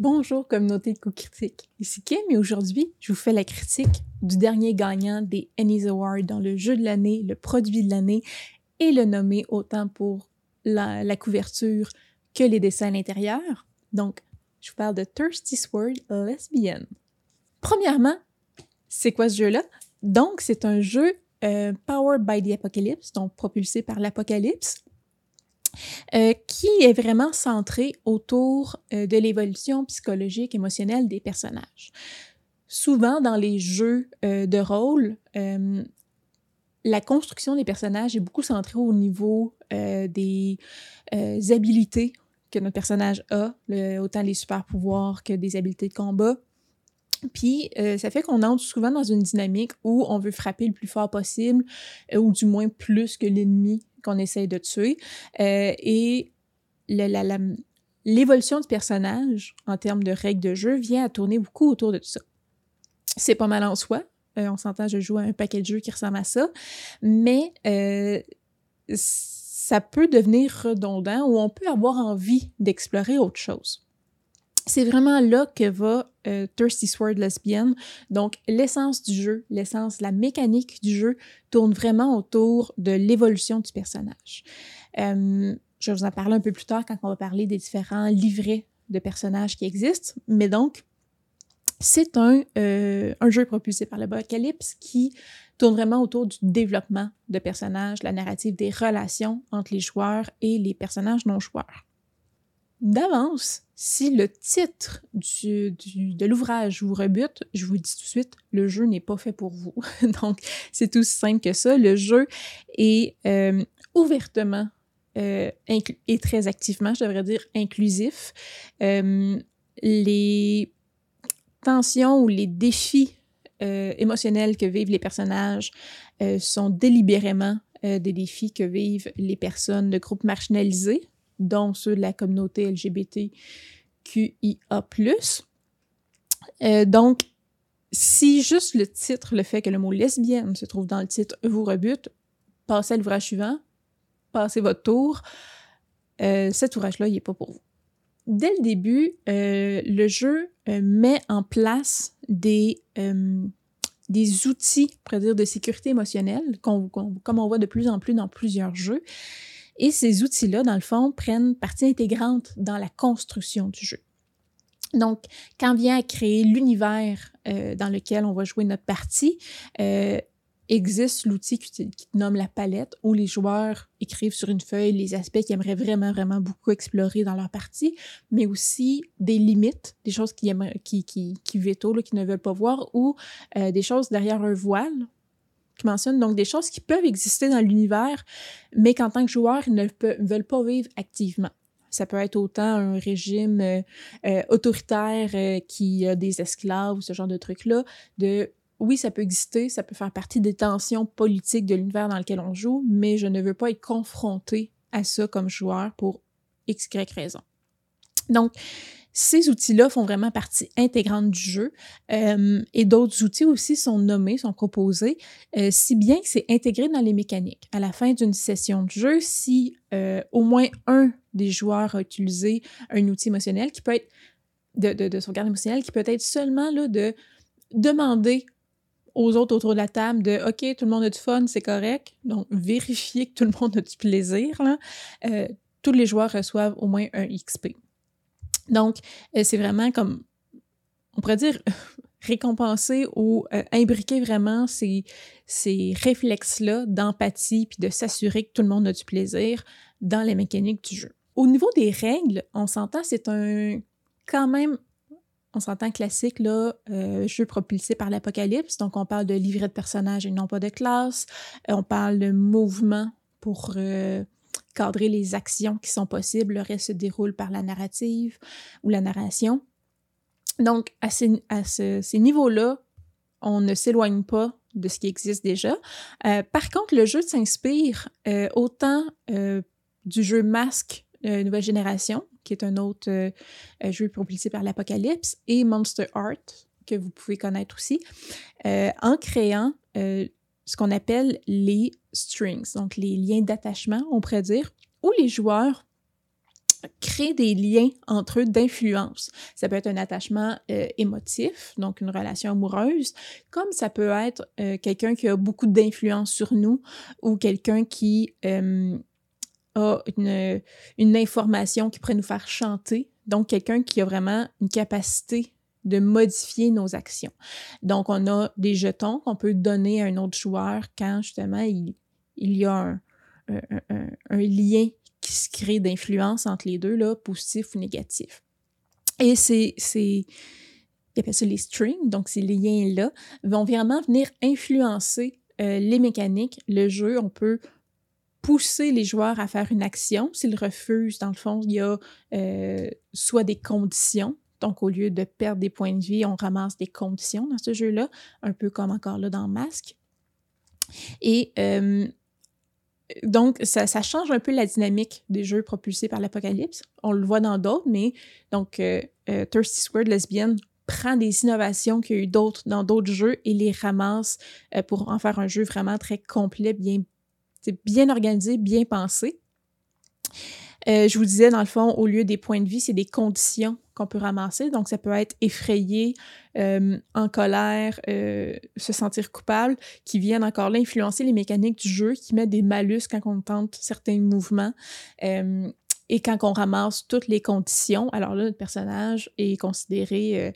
Bonjour communauté de co-critique, ici Kim et aujourd'hui je vous fais la critique du dernier gagnant des Annie's Awards dans le jeu de l'année, le produit de l'année et le nommé autant pour la, couverture que les dessins à l'intérieur. Donc, je vous parle de Thirsty Sword Lesbian. Premièrement, c'est quoi ce jeu-là? Donc, c'est un jeu euh, Powered by the Apocalypse, donc propulsé par l'Apocalypse, euh, qui est vraiment centré autour euh, de l'évolution psychologique, émotionnelle des personnages. Souvent, dans les jeux euh, de rôle, la construction des personnages est beaucoup centrée au niveau des habiletés que notre personnage a, autant les super pouvoirs que des habiletés de combat. Puis, ça fait qu'on entre souvent dans une dynamique où on veut frapper le plus fort possible, ou du moins plus que l'ennemi qu'on essaye de tuer. Euh, et l'évolution du personnage en termes de règles de jeu vient à tourner beaucoup autour de tout ça. C'est pas mal en soi. Euh, on s'entend, je joue à un paquet de jeux qui ressemble à ça. Mais euh, ça peut devenir redondant ou on peut avoir envie d'explorer autre chose c'est vraiment là que va euh, Thirsty Sword Lesbian. Donc, l'essence du jeu, l'essence, la mécanique du jeu tourne vraiment autour de l'évolution du personnage. Euh, je vais vous en parler un peu plus tard quand on va parler des différents livrets de personnages qui existent. Mais donc, c'est un, euh, jeu propulsé par le Apocalypse qui tourne vraiment autour du développement de personnages, la narrative des relations entre les joueurs et les personnages non joueurs d'avance, si le titre du, de l'ouvrage vous rebute, je vous dis tout de suite, le jeu n'est pas fait pour vous. Donc, c'est aussi simple que ça. Le jeu est euh, ouvertement euh, et très activement, je devrais dire, inclusif. Euh, les tensions ou les défis émotionnels que vivent les personnages sont délibérément des défis que vivent les personnes de groupes marginalisés dont ceux de la communauté LGBTQIA+. Euh, donc, si juste le titre, le fait que le mot lesbienne se trouve dans le titre vous rebute, passez à l'ouvrage suivant, passez votre tour. Euh, cet ouvrage-là, il n'est pas pour vous. Dès le début, euh, le jeu met en place des, des outils, on dire, de sécurité émotionnelle, comme on voit de plus en plus dans plusieurs jeux, et ces outils-là, dans le fond, prennent partie intégrante dans la construction du jeu. Donc, quand vient à créer l'univers euh, dans lequel on va jouer notre partie, euh, existe l'outil qui, nomme la palette où les joueurs écrivent sur une feuille les aspects qu'ils aimeraient vraiment, vraiment beaucoup explorer dans leur partie, mais aussi des limites, des choses qui, qui, qui, qui veto, qui ne veulent pas voir, ou euh, des choses derrière un voile mentionne donc des choses qui peuvent exister dans l'univers, mais qu'en tant que joueur, ils ne veulent pas vivre activement. Ça peut être autant un régime euh, euh, autoritaire euh, qui a des esclaves ou ce genre de trucs-là, de oui, ça peut exister, ça peut faire partie des tensions politiques de l'univers dans lequel on joue, mais je ne veux pas être confronté à ça comme joueur pour x, y raison. Donc, ces outils-là font vraiment partie intégrante du jeu euh, et d'autres outils aussi sont nommés, sont proposés, euh, si bien que c'est intégré dans les mécaniques. À la fin d'une session de jeu, si euh, au moins un des joueurs a utilisé un outil émotionnel qui peut être de, de, de sauvegarde émotionnelle, qui peut être seulement là, de demander aux autres autour de la table de OK, tout le monde a du fun, c'est correct. Donc, vérifier que tout le monde a du plaisir. Tous les joueurs reçoivent au moins un XP. Donc, euh, c'est vraiment comme, on pourrait dire, récompenser ou euh, imbriquer vraiment ces, réflexes-là d'empathie puis de s'assurer que tout le monde a du plaisir dans les mécaniques du jeu. Au niveau des règles, on s'entend, c'est un quand même, on s'entend classique, là, euh, jeu propulsé par l'apocalypse. Donc, on parle de livret de personnages et non pas de classe. on parle de mouvement pour cadrer les actions qui sont possibles. Le reste se déroule par la narrative ou la narration. Donc, à ces, à ces niveaux-là, on ne s'éloigne pas de ce qui existe déjà. Euh, par contre, le jeu s'inspire euh, autant euh, du jeu Masque Nouvelle Génération, qui est un autre jeu propulsé par l'Apocalypse, et Monster Art, que vous pouvez connaître aussi, en créant ce qu'on appelle les strings, donc les liens d'attachement, on pourrait dire, où les joueurs créer des liens entre eux d'influence. Ça peut être un attachement euh, émotif, donc une relation amoureuse, comme ça peut être euh, quelqu'un qui a beaucoup d'influence sur nous ou quelqu'un qui euh, a une, une information qui pourrait nous faire chanter, donc quelqu'un qui a vraiment une capacité de modifier nos actions. Donc, on a des jetons qu'on peut donner à un autre joueur quand justement il, y a un lien qui se crée d'influence entre les deux, là, positif ou négatif. Et c'est, c'est, ils appellent ça les strings, donc ces liens-là vont vraiment venir influencer euh, les mécaniques, le jeu. On peut pousser les joueurs à faire une action. S'ils refusent, dans le fond, il y a euh, soit des conditions. Donc, au lieu de perdre des points de vie, on ramasse des conditions dans ce jeu-là, un peu comme encore là dans Masque. Et euh, donc, ça, change un peu la dynamique des jeux propulsés par l'Apocalypse. On le voit dans d'autres, mais donc euh, euh, Thirsty Square Lesbian prend des innovations qu'il y a eu d'autres dans d'autres jeux et les ramasse pour en faire un jeu vraiment très complet, bien, bien organisé, bien pensé. je vous disais, dans le fond, au lieu des points de vie, c'est des conditions qu'on peut ramasser. Donc, ça peut être effrayé, euh, en colère, euh, se sentir coupable, qui viennent encore là influencer les mécaniques du jeu, qui mettent des malus quand on tente certains mouvements. Euh, et quand on ramasse toutes les conditions, alors là, notre personnage est considéré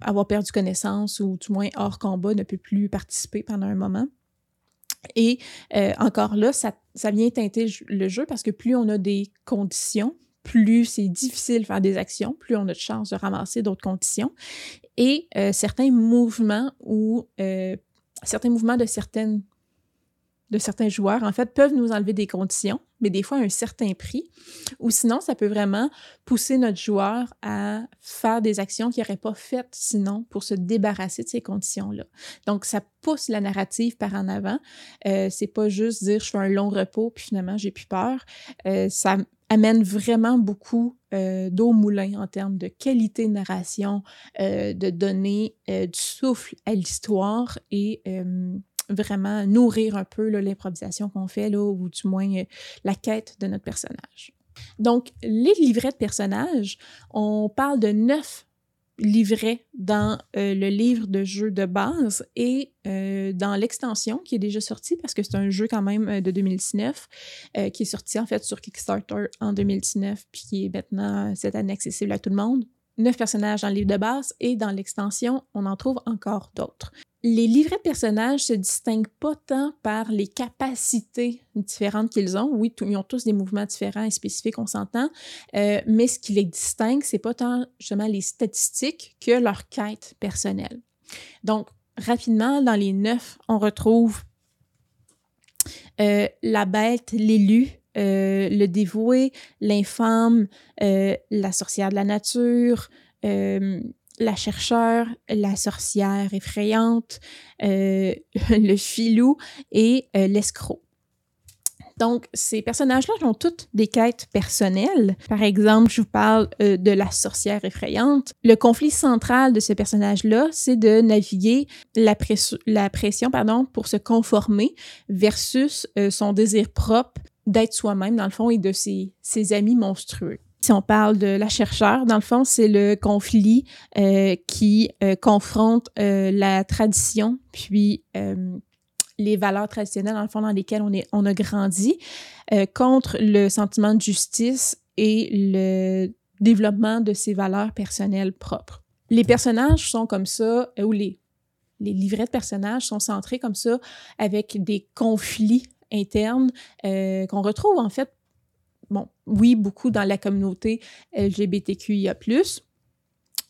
avoir perdu connaissance ou du moins hors combat, ne peut plus participer pendant un moment. Et encore là, ça, ça vient teinter le jeu parce que plus on a des conditions, plus c'est difficile de faire des actions, plus on a de chances de ramasser d'autres conditions. Et euh, certains mouvements ou euh, certains mouvements de certaines de certains joueurs, en fait, peuvent nous enlever des conditions, mais des fois à un certain prix. Ou sinon, ça peut vraiment pousser notre joueur à faire des actions qu'il n'aurait pas faites sinon pour se débarrasser de ces conditions-là. Donc, ça pousse la narrative par en avant. Euh, c'est pas juste dire je fais un long repos puis finalement j'ai plus peur. Euh, ça amène vraiment beaucoup euh, d'eau au moulin en termes de qualité de narration, euh, de donner euh, du souffle à l'histoire et vraiment nourrir un peu l'improvisation qu'on fait, là, ou du moins la quête de notre personnage. Donc, les livrets de personnages, on parle de neuf livret dans euh, le livre de jeu de base et euh, dans l'extension qui est déjà sortie parce que c'est un jeu quand même euh, de 2019 qui est sorti en fait sur Kickstarter en 2019 puis qui est maintenant cette année accessible à tout le monde. Neuf personnages dans le livre de base et dans l'extension, on en trouve encore d'autres les livrets de personnages se distinguent pas tant par les capacités différentes qu'ils ont. Oui, ils ont tous des mouvements différents et spécifiques, on s'entend, euh, mais ce qui les distingue, c'est pas tant justement les statistiques que leur quête personnelle. Donc, rapidement, dans les neuf, on retrouve euh, la bête, l'élu, euh, le dévoué, l'infâme, la sorcière de la nature, la chercheure, la sorcière effrayante, euh, le filou et euh, l'escroc. Donc, ces personnages-là ont toutes des quêtes personnelles. Par exemple, je vous parle euh, de la sorcière effrayante. Le conflit central de ce personnage-là, c'est de naviguer la, la, pression pour se conformer versus son désir propre d'être soi-même, dans le fond, et de ses, ses amis monstrueux. Si on parle de la chercheure, dans le fond, c'est le conflit euh, qui euh, confronte euh, la tradition, puis les valeurs traditionnelles, dans le fond, dans lesquelles on, est, on a grandi, contre le sentiment de justice et le développement de ses valeurs personnelles propres. Les personnages sont comme ça, ou les, les livrets de personnages sont centrés comme ça, avec des conflits internes qu'on retrouve en fait bon, oui, beaucoup dans la communauté LGBTQIA,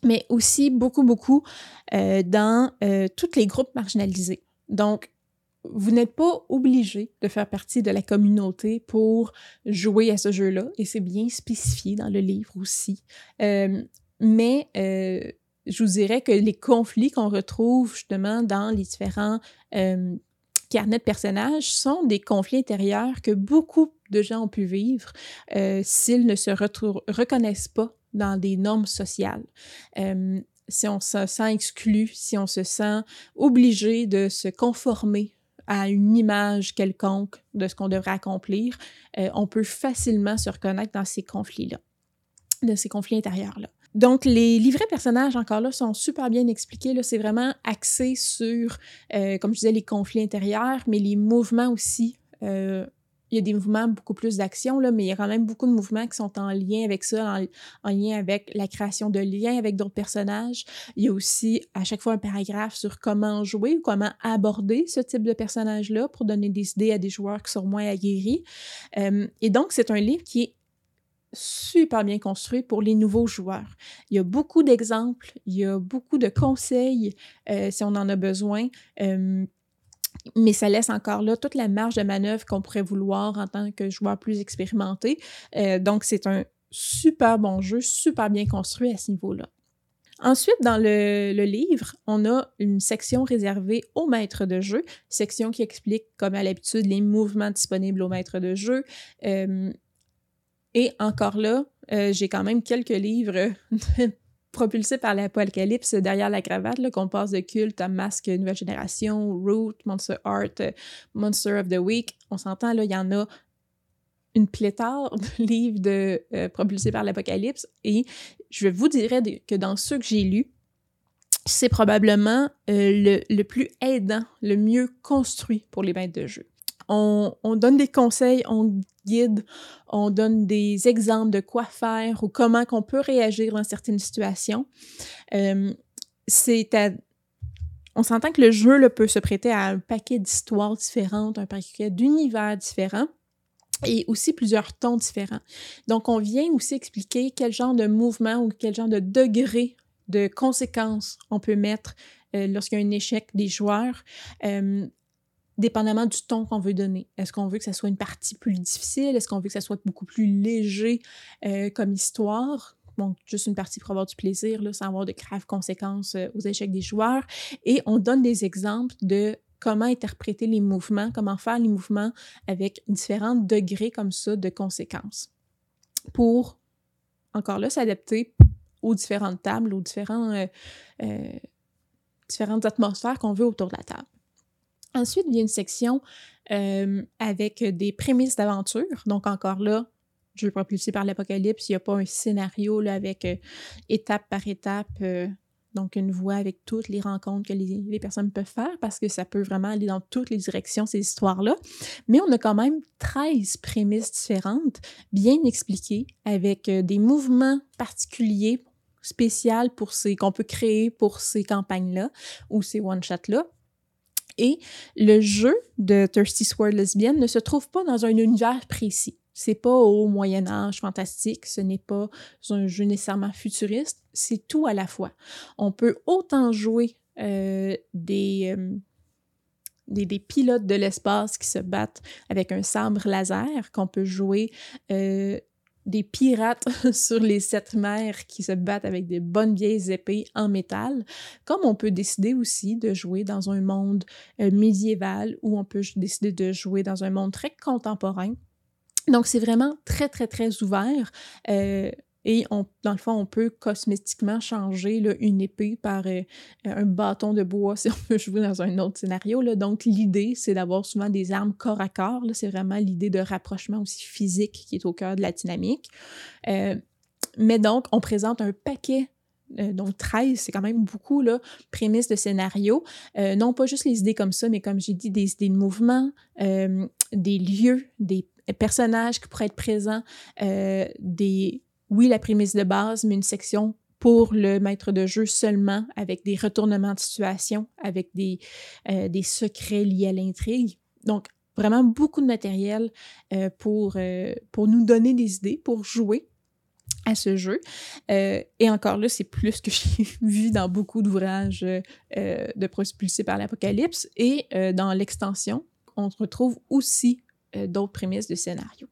mais aussi beaucoup, beaucoup euh, dans euh, tous les groupes marginalisés. Donc, vous n'êtes pas obligé de faire partie de la communauté pour jouer à ce jeu-là, et c'est bien spécifié dans le livre aussi. Euh, mais je vous dirais que les conflits qu'on retrouve justement dans les différents carnets de personnages sont des conflits intérieurs que beaucoup de gens ont pu vivre euh, s'ils ne se reconnaissent pas dans des normes sociales. Euh, si on se sent exclu, si on se sent obligé de se conformer à une image quelconque de ce qu'on devrait accomplir, euh, on peut facilement se reconnaître dans ces conflits-là, de ces conflits intérieurs-là. Donc, les livrets personnages, encore là, sont super bien expliqués. Là, c'est vraiment axé sur, euh, comme je disais, les conflits intérieurs, mais les mouvements aussi. Euh, il y a des mouvements beaucoup plus d'action, mais il y a quand même beaucoup de mouvements qui sont en lien avec ça, en, lien avec la création de liens avec d'autres personnages. Il y a aussi à chaque fois un paragraphe sur comment jouer ou comment aborder ce type de personnage-là pour donner des idées à des joueurs qui sont moins aguerris. Euh, et donc, c'est un livre qui est super bien construit pour les nouveaux joueurs. Il y a beaucoup d'exemples, il y a beaucoup de conseils euh, si on en a besoin. Euh, mais ça laisse encore là toute la marge de manœuvre qu'on pourrait vouloir en tant que joueur plus expérimenté. Euh, donc, c'est un super bon jeu, super bien construit à ce niveau-là. Ensuite, dans le, livre, on a une section réservée au maître de jeu, section qui explique, comme à l'habitude, les mouvements disponibles au maître de jeu. Et encore là, euh, j'ai quand même quelques livres propulsé par l'apocalypse derrière la cravate, qu'on passe de culte à masque nouvelle génération, Root, Monster Art, euh, Monster of the Week. On s'entend, là, il y en a une pléthore de livres de, euh, propulsés par l'apocalypse. Et je vous dirais que dans ceux que j'ai lus, c'est probablement le, plus aidant, le mieux construit pour les maîtres de jeu. On, on, donne des conseils, on guide, on donne des exemples de quoi faire ou comment qu'on peut réagir dans certaines situations. Euh, c'est On s'entend que le jeu peut se prêter à un paquet d'histoires différentes, un paquet d'univers différents et aussi plusieurs tons différents. Donc, on vient aussi expliquer quel genre de mouvement ou quel genre de degré de conséquences on peut mettre euh, lorsqu'il y a un échec des joueurs. Euh, dépendamment du ton qu'on veut donner. Est-ce qu'on veut que ça soit une partie plus difficile? Est-ce qu'on veut que ça soit beaucoup plus léger euh, comme histoire? Bon, juste une partie pour avoir du plaisir, sans avoir de graves conséquences euh, aux échecs des joueurs. Et on donne des exemples de comment interpréter les mouvements, comment faire les mouvements avec différents degrés comme ça de conséquences pour, encore là, s'adapter aux différentes tables, aux euh, différentes atmosphères qu'on veut autour de la table. Ensuite, il y a une section euh, avec des prémices d'aventure. Donc, encore là, je veux propulser par l'apocalypse. Il n'y a pas un scénario là, avec euh, étape par étape, euh, donc une voie avec toutes les rencontres que les, personnes peuvent faire parce que ça peut vraiment aller dans toutes les directions, ces histoires-là. Mais on a quand même 13 prémices différentes, bien expliquées, avec des mouvements particuliers spéciaux pour ces qu'on peut créer pour ces campagnes-là ou ces one-shots-là et le jeu de Thirsty Sword Lesbian ne se trouve pas dans un univers précis. C'est pas au Moyen Âge fantastique, ce n'est pas un jeu nécessairement futuriste, c'est tout à la fois. On peut autant jouer euh, des, euh, des, des, pilotes de l'espace qui se battent avec un sabre laser, qu'on peut jouer euh, des pirates sur les sept mers qui se battent avec des bonnes vieilles épées en métal, comme on peut décider aussi de jouer dans un monde euh, médiéval ou on peut décider de jouer dans un monde très contemporain. Donc c'est vraiment très très très ouvert. Euh, et on, dans le fond, on peut cosmétiquement changer une épée par euh, un bâton de bois si on veut jouer dans un autre scénario. Donc, l'idée, c'est d'avoir souvent des armes corps à corps. C'est vraiment l'idée de rapprochement aussi physique qui est au cœur de la dynamique. Euh, mais donc, on présente un paquet euh, donc 13, c'est quand même beaucoup, là, prémices de scénario. non pas juste les idées comme ça, mais comme j'ai dit, des idées de mouvement, des lieux, des personnages qui pourraient être présents, des oui, la prémisse de base, mais une section pour le maître de jeu seulement, avec des retournements de situation, avec des, euh, secrets liés à l'intrigue. Donc, vraiment beaucoup de matériel euh, pour, euh, pour nous donner des idées, pour jouer à ce jeu. et encore là, c'est plus que j'ai vu dans beaucoup d'ouvrages de propulsés par l'Apocalypse. Et dans l'extension, on retrouve aussi d'autres prémices de scénario.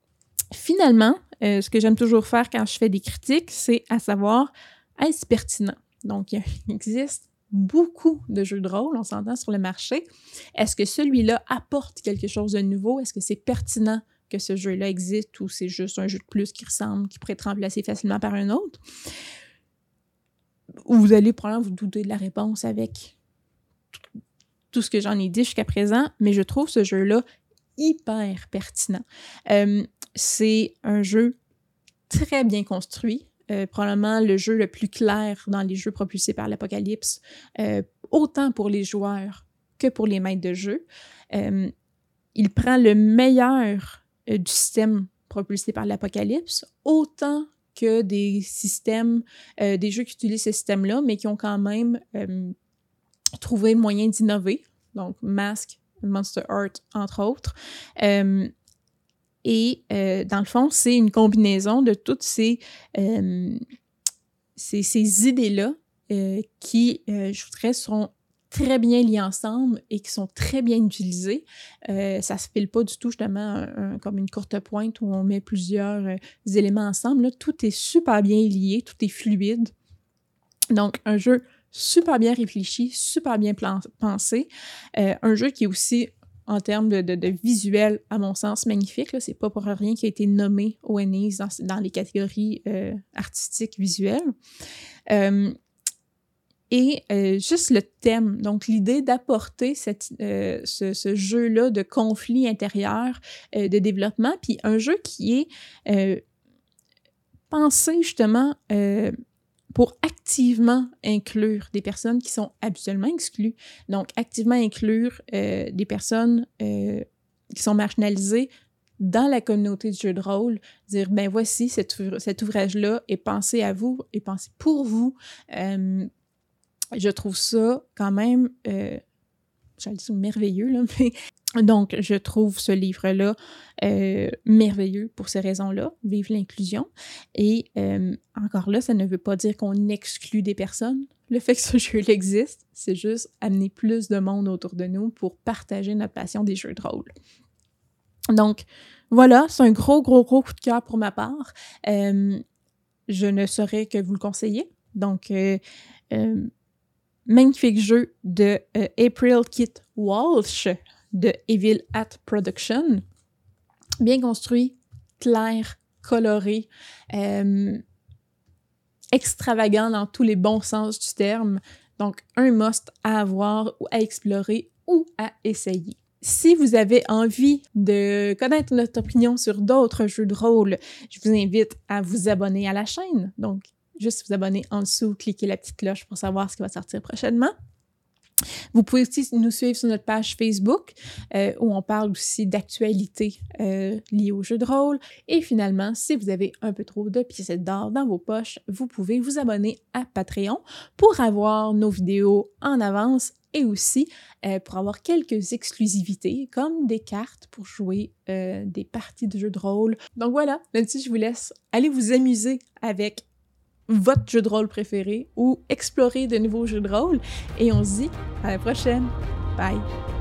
Finalement, euh, ce que j'aime toujours faire quand je fais des critiques, c'est à savoir, est-ce pertinent? Donc, il existe beaucoup de jeux de rôle, on s'entend sur le marché. Est-ce que celui-là apporte quelque chose de nouveau? Est-ce que c'est pertinent que ce jeu-là existe ou c'est juste un jeu de plus qui ressemble, qui pourrait être remplacé facilement par un autre? Vous allez probablement vous douter de la réponse avec tout ce que j'en ai dit jusqu'à présent, mais je trouve ce jeu-là hyper pertinent. C'est un jeu très bien construit. Euh, probablement le jeu le plus clair dans les jeux propulsés par l'Apocalypse, euh, autant pour les joueurs que pour les maîtres de jeu. Euh, il prend le meilleur du système propulsé par l'Apocalypse, autant que des systèmes, des jeux qui utilisent ce système-là, mais qui ont quand même trouvé moyen d'innover. Donc, Mask, Monster Art, entre autres. Et euh, dans le fond, c'est une combinaison de toutes ces, euh, ces, idées-là euh, qui, je voudrais, sont très bien liées ensemble et qui sont très bien utilisées. ça se file pas du tout, justement, comme une courte pointe où on met plusieurs éléments ensemble. Tout est super bien lié, tout est fluide. Donc, un jeu super bien réfléchi, super bien pensé. un jeu qui est aussi en termes de, visuel, à mon sens, magnifique. C'est pas pour rien qu'il a été nommé au Ennis dans, les catégories euh, artistiques visuelles. Euh, et euh, juste le thème, donc l'idée d'apporter ce jeu-là de conflit intérieur, de développement, puis un jeu qui est pensé justement pour activement inclure des personnes qui sont habituellement exclues. Donc, activement inclure euh, des personnes euh, qui sont marginalisées dans la communauté du jeu de rôle, dire, ben voici, cet, ouvrage-là est pensé à vous, est pensé pour vous. Euh, je trouve ça quand même, merveilleux, là, mais donc, je trouve ce livre-là euh, merveilleux pour ces raisons-là, vive l'inclusion. Et euh, encore là, ça ne veut pas dire qu'on exclut des personnes. Le fait que ce jeu existe, c'est juste amener plus de monde autour de nous pour partager notre passion des jeux de rôle. Donc, voilà, c'est un gros, gros, gros coup de cœur pour ma part. Euh, je ne saurais que vous le conseiller. Donc, magnifique jeu de April Kit Walsh de Evil Hat Production. Bien construit, clair, coloré, euh, extravagant dans tous les bons sens du terme. Donc, un must à avoir ou à explorer ou à essayer. Si vous avez envie de connaître notre opinion sur d'autres jeux de rôle, je vous invite à vous abonner à la chaîne. Donc, juste vous abonner en dessous, cliquez la petite cloche pour savoir ce qui va sortir prochainement. Vous pouvez aussi nous suivre sur notre page Facebook euh, où on parle aussi d'actualités euh, liées au jeu de rôle. Et finalement, si vous avez un peu trop de pièces d'or dans vos poches, vous pouvez vous abonner à Patreon pour avoir nos vidéos en avance et aussi euh, pour avoir quelques exclusivités comme des cartes pour jouer des parties de jeu de rôle. Donc voilà, là-dessus, je vous laisse aller vous amuser avec votre jeu de rôle préféré ou explorer de nouveaux jeux de rôle. Et on se dit à la prochaine. Bye!